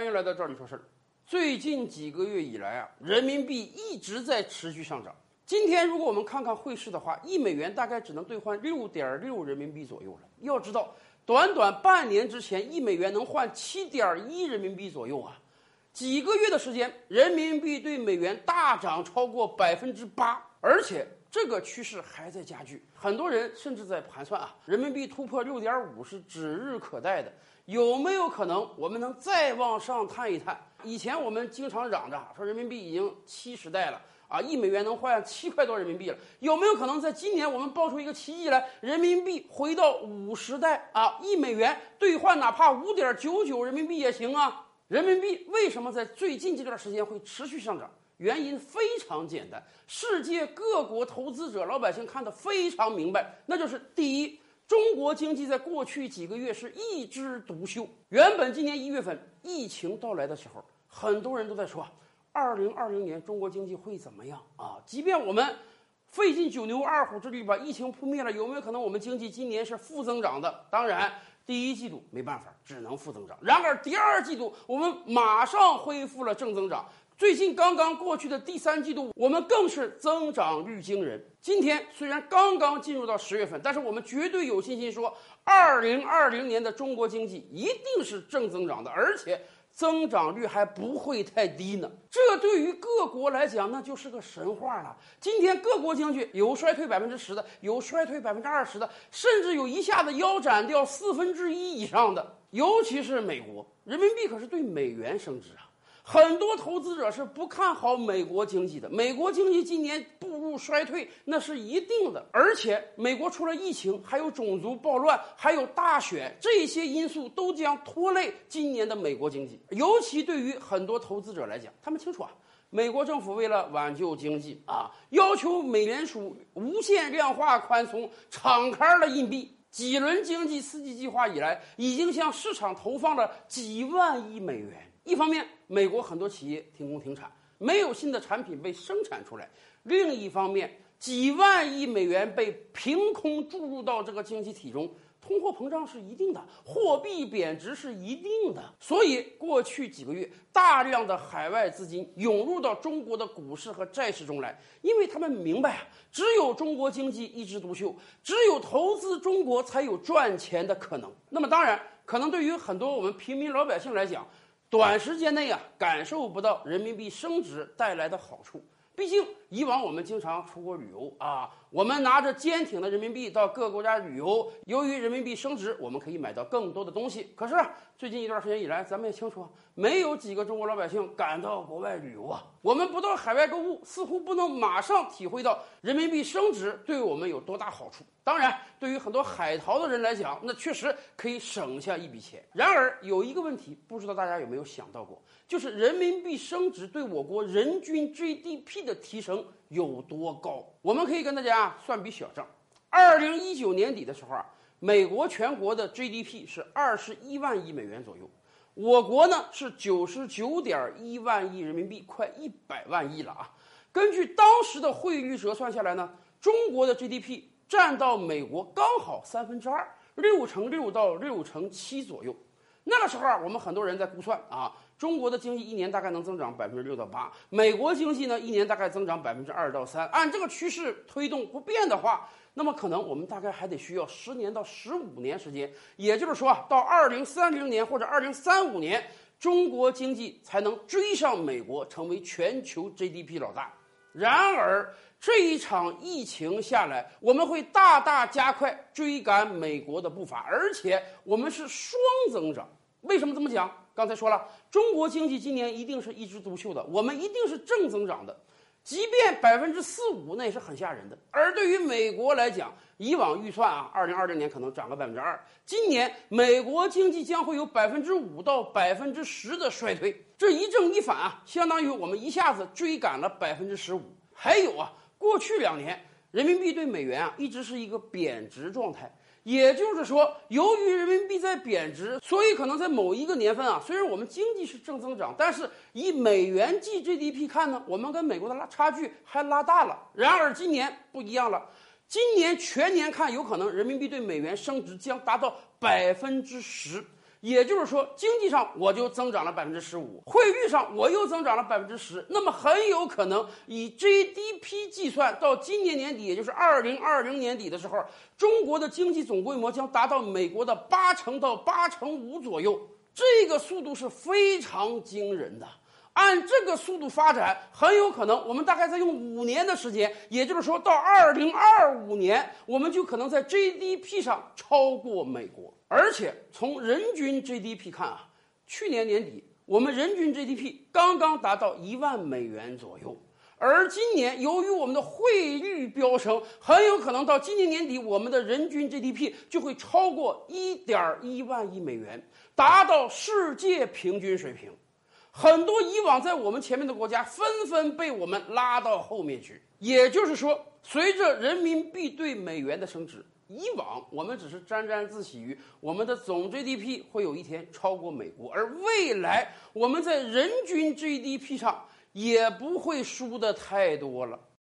欢迎来到这里说事儿。最近几个月以来啊，人民币一直在持续上涨。今天如果我们看看汇市的话，一美元大概只能兑换六点六人民币左右了。要知道，短短半年之前，一美元能换七点一人民币左右啊。几个月的时间，人民币对美元大涨超过百分之八，而且这个趋势还在加剧。很多人甚至在盘算啊，人民币突破六点五是指日可待的。有没有可能我们能再往上探一探？以前我们经常嚷着说人民币已经七十代了啊，一美元能换七块多人民币了。有没有可能在今年我们爆出一个奇迹来，人民币回到五十代啊，一美元兑换哪怕五点九九人民币也行啊？人民币为什么在最近这段时间会持续上涨？原因非常简单，世界各国投资者、老百姓看得非常明白，那就是第一，中国经济在过去几个月是一枝独秀。原本今年一月份疫情到来的时候，很多人都在说，二零二零年中国经济会怎么样啊？即便我们费尽九牛二虎之力把疫情扑灭了，有没有可能我们经济今年是负增长的？当然。第一季度没办法，只能负增长。然而第二季度我们马上恢复了正增长。最近刚刚过去的第三季度，我们更是增长率惊人。今天虽然刚刚进入到十月份，但是我们绝对有信心说，二零二零年的中国经济一定是正增长的，而且。增长率还不会太低呢，这对于各国来讲那就是个神话了。今天各国经济有衰退百分之十的，有衰退百分之二十的，甚至有一下子腰斩掉四分之一以上的，尤其是美国，人民币可是对美元升值啊。很多投资者是不看好美国经济的，美国经济今年步入衰退那是一定的。而且美国除了疫情，还有种族暴乱，还有大选，这些因素都将拖累今年的美国经济。尤其对于很多投资者来讲，他们清楚啊，美国政府为了挽救经济啊，要求美联储无限量化宽松，敞开了硬币。几轮经济刺激计划以来，已经向市场投放了几万亿美元。一方面，美国很多企业停工停产，没有新的产品被生产出来；另一方面，几万亿美元被凭空注入到这个经济体中，通货膨胀是一定的，货币贬值是一定的。所以，过去几个月，大量的海外资金涌入到中国的股市和债市中来，因为他们明白啊，只有中国经济一枝独秀，只有投资中国才有赚钱的可能。那么，当然，可能对于很多我们平民老百姓来讲，短时间内啊，感受不到人民币升值带来的好处。毕竟以往我们经常出国旅游啊。我们拿着坚挺的人民币到各个国家旅游，由于人民币升值，我们可以买到更多的东西。可是最近一段时间以来，咱们也清楚，没有几个中国老百姓敢到国外旅游啊。我们不到海外购物，似乎不能马上体会到人民币升值对我们有多大好处。当然，对于很多海淘的人来讲，那确实可以省下一笔钱。然而，有一个问题，不知道大家有没有想到过，就是人民币升值对我国人均 GDP 的提升。有多高？我们可以跟大家算笔小账。二零一九年底的时候啊，美国全国的 GDP 是二十一万亿美元左右，我国呢是九十九点一万亿人民币，快一百万亿了啊。根据当时的汇率折算下来呢，中国的 GDP 占到美国刚好三分之二，六乘六到六乘七左右。那个时候啊，我们很多人在估算啊。中国的经济一年大概能增长百分之六到八，美国经济呢一年大概增长百分之二到三。按这个趋势推动不变的话，那么可能我们大概还得需要十年到十五年时间。也就是说，到二零三零年或者二零三五年，中国经济才能追上美国，成为全球 GDP 老大。然而这一场疫情下来，我们会大大加快追赶美国的步伐，而且我们是双增长。为什么这么讲？刚才说了，中国经济今年一定是一枝独秀的，我们一定是正增长的，即便百分之四五那也是很吓人的。而对于美国来讲，以往预算啊，二零二零年可能涨个百分之二，今年美国经济将会有百分之五到百分之十的衰退，这一正一反啊，相当于我们一下子追赶了百分之十五。还有啊，过去两年人民币对美元啊一直是一个贬值状态。也就是说，由于人民币在贬值，所以可能在某一个年份啊，虽然我们经济是正增长，但是以美元计 GDP 看呢，我们跟美国的拉差距还拉大了。然而今年不一样了，今年全年看，有可能人民币对美元升值将达到百分之十。也就是说，经济上我就增长了百分之十五，汇率上我又增长了百分之十，那么很有可能以 GDP 计算，到今年年底，也就是二零二零年底的时候，中国的经济总规模将达到美国的八成到八成五左右，这个速度是非常惊人的。按这个速度发展，很有可能我们大概再用五年的时间，也就是说到二零二五年，我们就可能在 GDP 上超过美国。而且从人均 GDP 看啊，去年年底我们人均 GDP 刚刚达到一万美元左右，而今年由于我们的汇率飙升，很有可能到今年年底我们的人均 GDP 就会超过一点一万亿美元，达到世界平均水平。很多以往在我们前面的国家纷纷被我们拉到后面去。也就是说，随着人民币对美元的升值，以往我们只是沾沾自喜于我们的总 GDP 会有一天超过美国，而未来我们在人均 GDP 上也不会输的太多了。